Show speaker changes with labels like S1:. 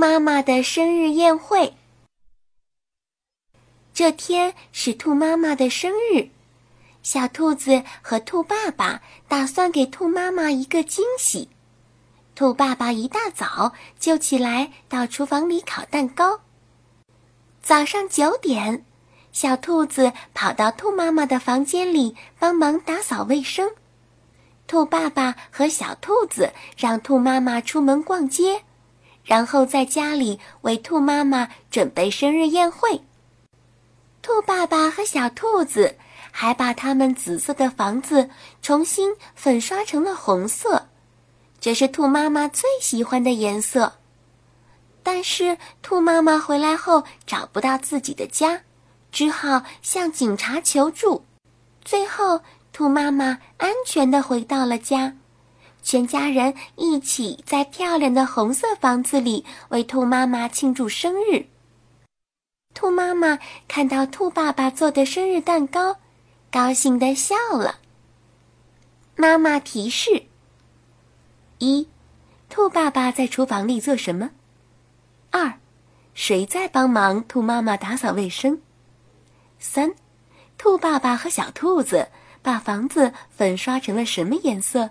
S1: 妈妈的生日宴会。这天是兔妈妈的生日，小兔子和兔爸爸打算给兔妈妈一个惊喜。兔爸爸一大早就起来到厨房里烤蛋糕。早上九点，小兔子跑到兔妈妈的房间里帮忙打扫卫生。兔爸爸和小兔子让兔妈妈出门逛街，然后在家里为兔妈妈准备生日宴会。兔爸爸和小兔子还把他们紫色的房子重新粉刷成了红色，这是兔妈妈最喜欢的颜色。但是兔妈妈回来后找不到自己的家，只好向警察求助。最后，兔妈妈安全的回到了家，全家人一起在漂亮的红色房子里为兔妈妈庆祝生日。兔妈妈看到兔爸爸做的生日蛋糕，高兴的笑了。妈妈提示：一，兔爸爸在厨房里做什么？二，谁在帮忙兔妈妈打扫卫生？三，兔爸爸和小兔子把房子粉刷成了什么颜色？